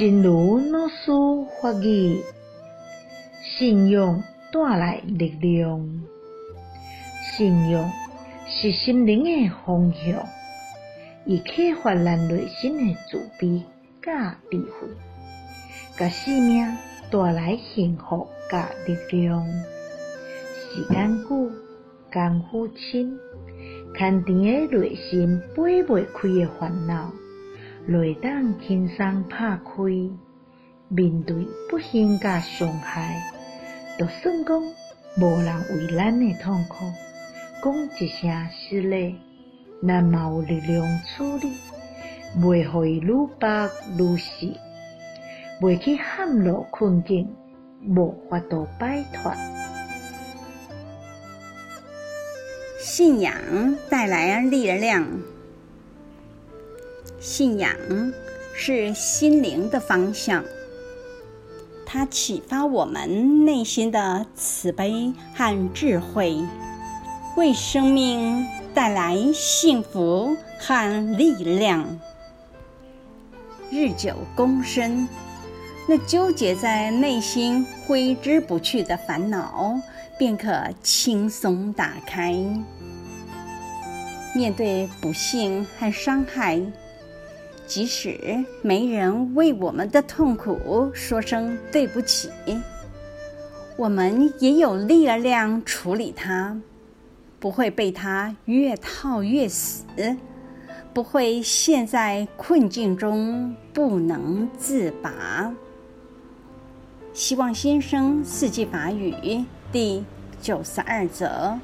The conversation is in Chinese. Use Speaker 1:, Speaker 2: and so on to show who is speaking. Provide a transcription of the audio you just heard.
Speaker 1: 真如老师法语，信用带来力量。信用是心灵的方向，以启发咱内心的慈悲甲智慧，甲生命带来幸福甲力量。时间久，功夫深，牵缠的内心掰袂开的烦恼，就当轻松拍开。面对不幸甲伤害，就算讲无人为咱的痛苦，讲一声失礼，咱嘛有力量处理，袂互伊愈缚愈死，袂去陷入困境，无法度摆脱。
Speaker 2: 信仰带来力量，信仰是心灵的方向，它启发我们内心的慈悲和智慧，为生命带来幸福和力量。日久功深，那纠结在内心挥之不去的烦恼，便可轻松打开。面对不幸和伤害，即使没人为我们的痛苦说声对不起，我们也有力量处理它，不会被它越套越死，不会陷在困境中不能自拔。希望新生四季法语。第九十二则。